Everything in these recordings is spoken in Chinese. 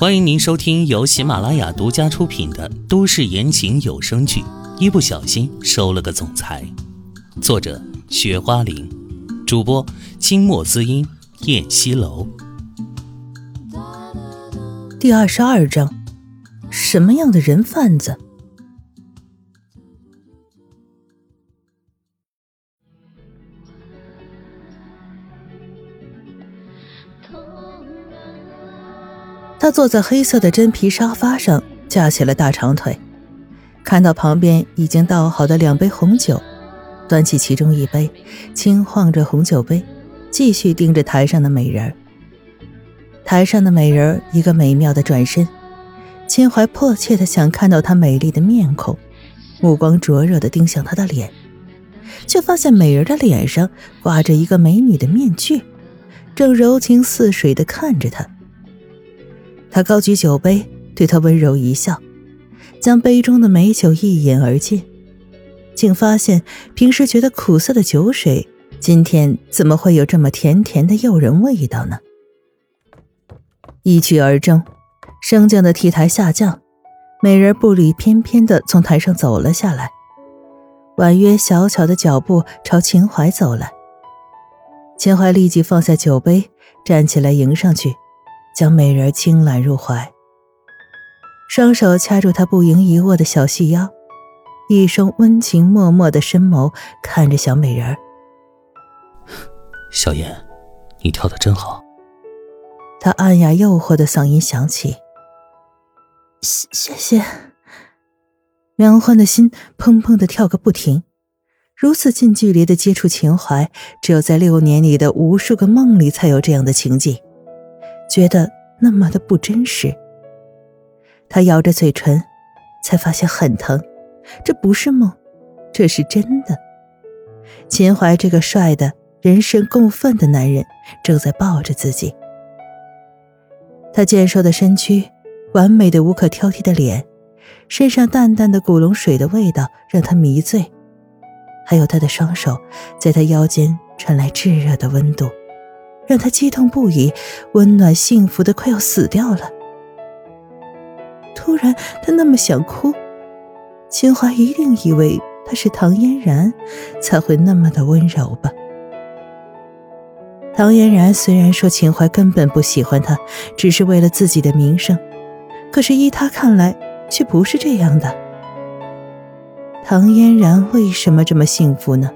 欢迎您收听由喜马拉雅独家出品的都市言情有声剧《一不小心收了个总裁》，作者：雪花玲，主播：清墨滋音、燕西楼。第二十二章，什么样的人贩子？他坐在黑色的真皮沙发上，架起了大长腿，看到旁边已经倒好的两杯红酒，端起其中一杯，轻晃着红酒杯，继续盯着台上的美人台上的美人一个美妙的转身，秦淮迫切的想看到她美丽的面孔，目光灼热的盯向她的脸，却发现美人的脸上挂着一个美女的面具，正柔情似水的看着他。他高举酒杯，对她温柔一笑，将杯中的美酒一饮而尽，竟发现平时觉得苦涩的酒水，今天怎么会有这么甜甜的诱人味道呢？一曲而终，升降的 T 台下降，美人步履翩翩的从台上走了下来，婉约小巧的脚步朝秦淮走来。秦淮立即放下酒杯，站起来迎上去。将美人轻揽入怀，双手掐住她不盈一握的小细腰，一双温情脉脉的深眸看着小美人儿小燕，你跳的真好。他暗哑诱惑的嗓音响起。谢谢谢。梁欢的心砰砰的跳个不停，如此近距离的接触情怀，只有在六年里的无数个梦里才有这样的情景。觉得那么的不真实，他咬着嘴唇，才发现很疼。这不是梦，这是真的。秦淮这个帅的人神共愤的男人正在抱着自己。他健硕的身躯，完美的无可挑剔的脸，身上淡淡的古龙水的味道让他迷醉，还有他的双手在他腰间传来炙热的温度。让他激动不已，温暖幸福的快要死掉了。突然，他那么想哭。秦淮一定以为他是唐嫣然，才会那么的温柔吧。唐嫣然虽然说秦淮根本不喜欢他，只是为了自己的名声，可是依他看来却不是这样的。唐嫣然为什么这么幸福呢？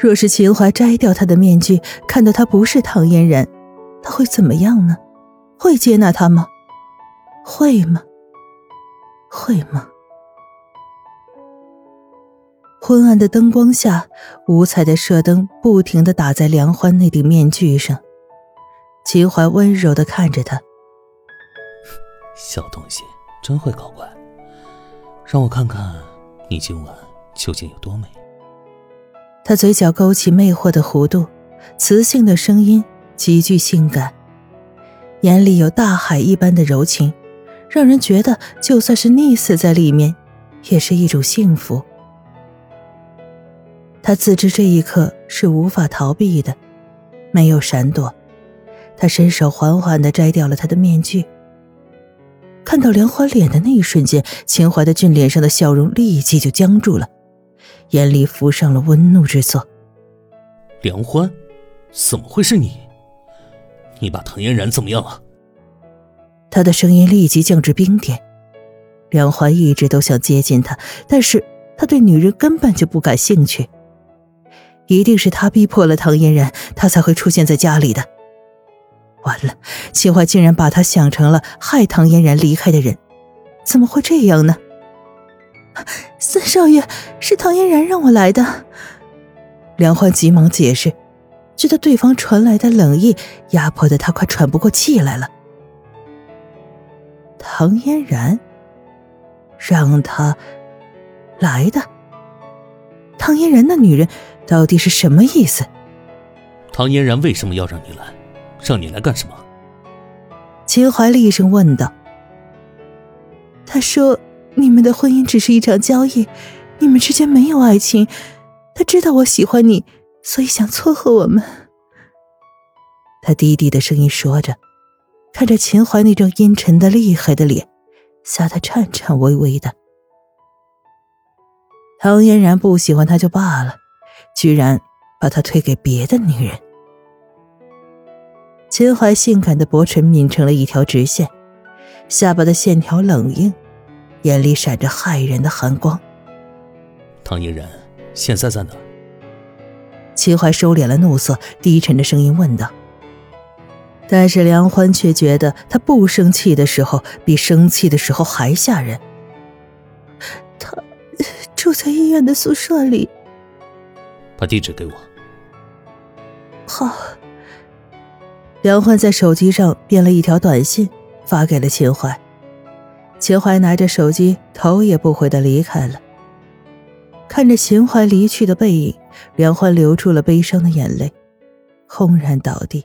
若是秦淮摘掉他的面具，看到他不是唐嫣然，他会怎么样呢？会接纳他吗？会吗？会吗？昏暗的灯光下，五彩的射灯不停的打在梁欢那顶面具上。秦淮温柔的看着他，小东西真会搞怪，让我看看你今晚究竟有多美。他嘴角勾起魅惑的弧度，磁性的声音极具性感，眼里有大海一般的柔情，让人觉得就算是溺死在里面，也是一种幸福。他自知这一刻是无法逃避的，没有闪躲，他伸手缓缓的摘掉了他的面具。看到梁欢脸的那一瞬间，秦淮的俊脸上的笑容立即就僵住了。眼里浮上了温怒之色。梁欢，怎么会是你？你把唐嫣然怎么样了？他的声音立即降至冰点。梁欢一直都想接近他，但是他对女人根本就不感兴趣。一定是他逼迫了唐嫣然，他才会出现在家里的。完了，秦淮竟然把他想成了害唐嫣然离开的人，怎么会这样呢？三少爷，是唐嫣然让我来的。梁欢急忙解释，觉得对方传来的冷意压迫的他快喘不过气来了。唐嫣然让他来的？唐嫣然那女人到底是什么意思？唐嫣然为什么要让你来？让你来干什么？秦淮厉声问道。他说。你们的婚姻只是一场交易，你们之间没有爱情。他知道我喜欢你，所以想撮合我们。他低低的声音说着，看着秦淮那张阴沉的厉害的脸，吓得颤颤巍巍的。唐嫣然不喜欢他就罢了，居然把他推给别的女人。秦淮性感的薄唇抿成了一条直线，下巴的线条冷硬，眼里闪着骇人的寒光。唐嫣然现在在哪？秦淮收敛了怒色，低沉的声音问道。但是梁欢却觉得他不生气的时候比生气的时候还吓人。他住在医院的宿舍里。把地址给我。好。梁欢在手机上编了一条短信，发给了秦淮。秦淮拿着手机，头也不回的离开了。看着秦淮离去的背影，梁欢流出了悲伤的眼泪，轰然倒地。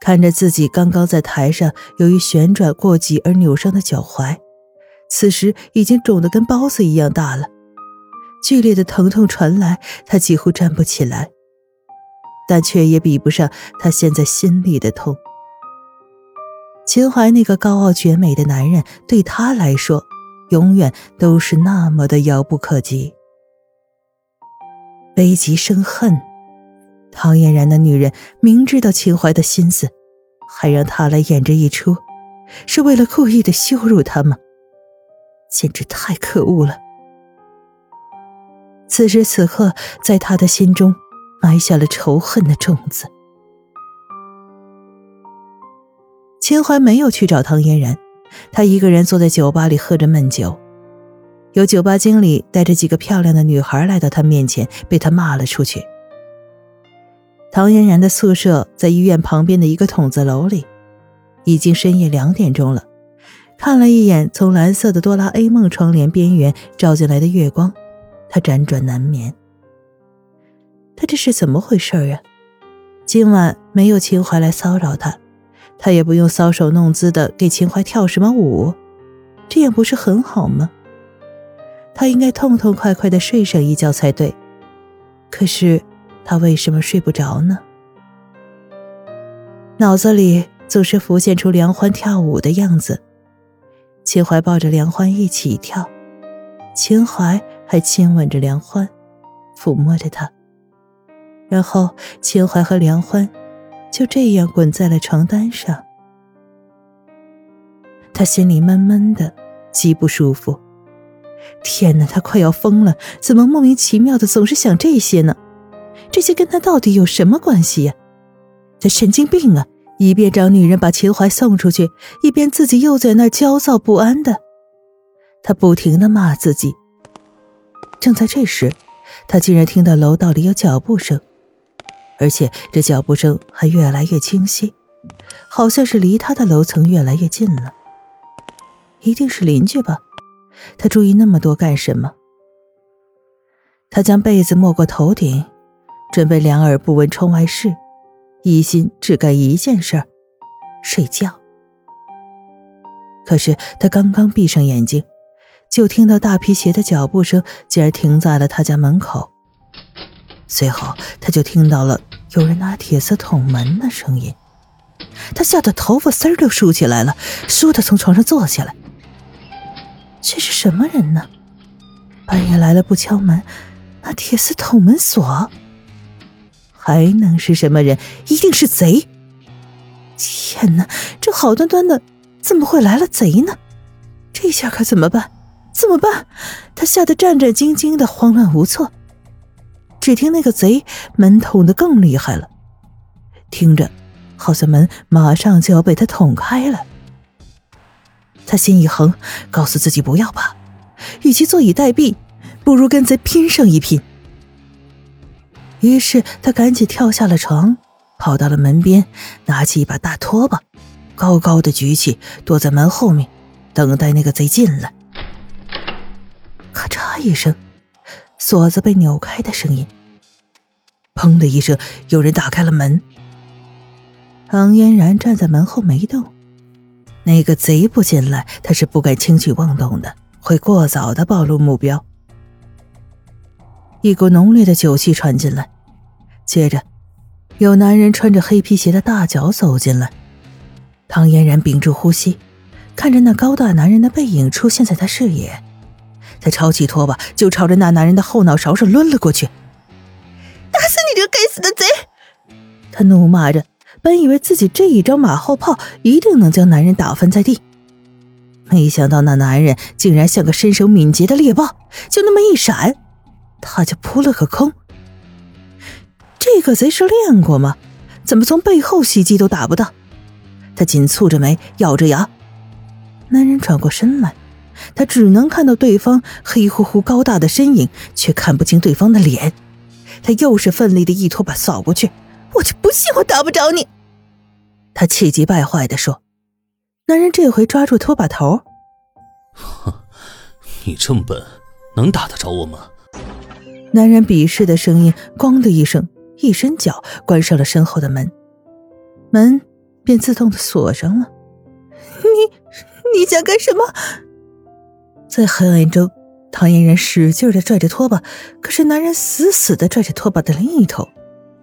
看着自己刚刚在台上由于旋转过急而扭伤的脚踝，此时已经肿得跟包子一样大了，剧烈的疼痛传来，他几乎站不起来。但却也比不上他现在心里的痛。秦淮那个高傲绝美的男人，对他来说，永远都是那么的遥不可及。悲极生恨，唐嫣然的女人明知道秦淮的心思，还让他来演这一出，是为了故意的羞辱他吗？简直太可恶了！此时此刻，在他的心中。埋下了仇恨的种子。秦淮没有去找唐嫣然，他一个人坐在酒吧里喝着闷酒。有酒吧经理带着几个漂亮的女孩来到他面前，被他骂了出去。唐嫣然的宿舍在医院旁边的一个筒子楼里，已经深夜两点钟了。看了一眼从蓝色的哆啦 A 梦窗帘边缘照进来的月光，他辗转难眠。他这是怎么回事呀？今晚没有秦淮来骚扰他，他也不用搔首弄姿的给秦淮跳什么舞，这样不是很好吗？他应该痛痛快快的睡上一觉才对。可是他为什么睡不着呢？脑子里总是浮现出梁欢跳舞的样子，秦淮抱着梁欢一起跳，秦淮还亲吻着梁欢，抚摸着她。然后，秦淮和梁欢就这样滚在了床单上。他心里闷闷的，极不舒服。天哪，他快要疯了！怎么莫名其妙的总是想这些呢？这些跟他到底有什么关系呀？他神经病啊！一边找女人把秦淮送出去，一边自己又在那焦躁不安的。他不停的骂自己。正在这时，他竟然听到楼道里有脚步声。而且这脚步声还越来越清晰，好像是离他的楼层越来越近了。一定是邻居吧？他注意那么多干什么？他将被子没过头顶，准备两耳不闻窗外事，一心只干一件事——睡觉。可是他刚刚闭上眼睛，就听到大皮鞋的脚步声竟然停在了他家门口。随后，他就听到了有人拿铁丝捅门的声音，他吓得头发丝儿都竖起来了，倏地从床上坐起来。这是什么人呢？半夜来了不敲门，拿铁丝捅门锁，还能是什么人？一定是贼！天哪，这好端端的，怎么会来了贼呢？这下可怎么办？怎么办？他吓得战战兢兢的，慌乱无措。只听那个贼门捅的更厉害了，听着，好像门马上就要被他捅开了。他心一横，告诉自己不要怕，与其坐以待毙，不如跟贼拼上一拼。于是他赶紧跳下了床，跑到了门边，拿起一把大拖把，高高的举起，躲在门后面，等待那个贼进来。咔嚓一声。锁子被扭开的声音，砰的一声，有人打开了门。唐嫣然站在门后没动。那个贼不进来，他是不敢轻举妄动的，会过早的暴露目标。一股浓烈的酒气传进来，接着，有男人穿着黑皮鞋的大脚走进来。唐嫣然屏住呼吸，看着那高大男人的背影出现在他视野，他抄起拖把就朝着那男人的后脑勺上抡了过去。打死你这个该死的贼！他怒骂着，本以为自己这一招马后炮一定能将男人打翻在地，没想到那男人竟然像个身手敏捷的猎豹，就那么一闪，他就扑了个空。这个贼是练过吗？怎么从背后袭击都打不到？他紧蹙着眉，咬着牙。男人转过身来，他只能看到对方黑乎乎、高大的身影，却看不清对方的脸。他又是奋力的一拖把扫过去，我就不信我打不着你！他气急败坏的说。男人这回抓住拖把头：“哼，你这么笨，能打得着我吗？”男人鄙视的声音“咣”的一声，一伸脚关上了身后的门，门便自动的锁上了。你你想干什么？在黑暗中。唐嫣然使劲的拽着拖把，可是男人死死的拽着拖把的另一头，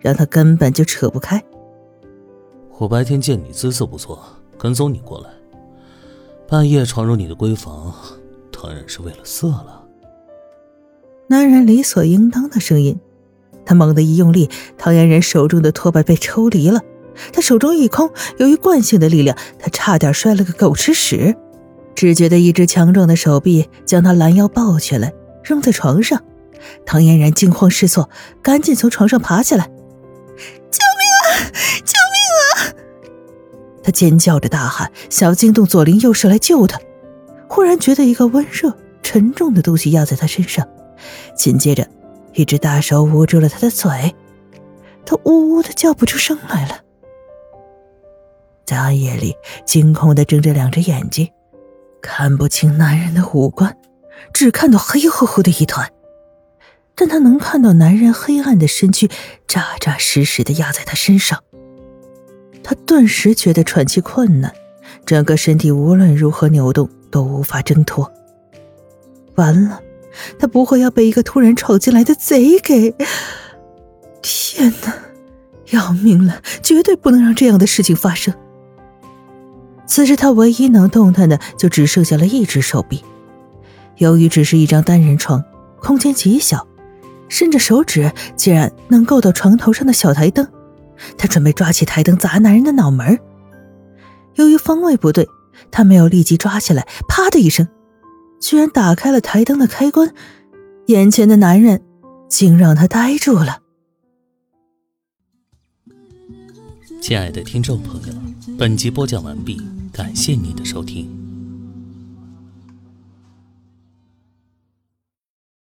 让他根本就扯不开。我白天见你姿色不错，跟踪你过来，半夜闯入你的闺房，当然是为了色了。男人理所应当的声音，他猛地一用力，唐嫣然手中的拖把被抽离了，他手中一空，由于惯性的力量，他差点摔了个狗吃屎。只觉得一只强壮的手臂将他拦腰抱起来，扔在床上。唐嫣然惊慌失措，赶紧从床上爬起来：“救命啊！救命啊！”他尖叫着大喊，想要惊动左邻右舍来救他。忽然觉得一个温热、沉重的东西压在他身上，紧接着，一只大手捂住了他的嘴，他呜呜的叫不出声来了。在暗夜里，惊恐的睁着两只眼睛。看不清男人的五官，只看到黑乎乎的一团。但他能看到男人黑暗的身躯扎扎实实的压在他身上。他顿时觉得喘气困难，整个身体无论如何扭动都无法挣脱。完了，他不会要被一个突然闯进来的贼给……天哪，要命了！绝对不能让这样的事情发生。此时他唯一能动弹的就只剩下了一只手臂，由于只是一张单人床，空间极小，伸着手指竟然能够到床头上的小台灯。他准备抓起台灯砸男人的脑门，由于方位不对，他没有立即抓起来，啪的一声，居然打开了台灯的开关。眼前的男人竟让他呆住了。亲爱的听众朋友，本集播讲完毕。感谢您的收听。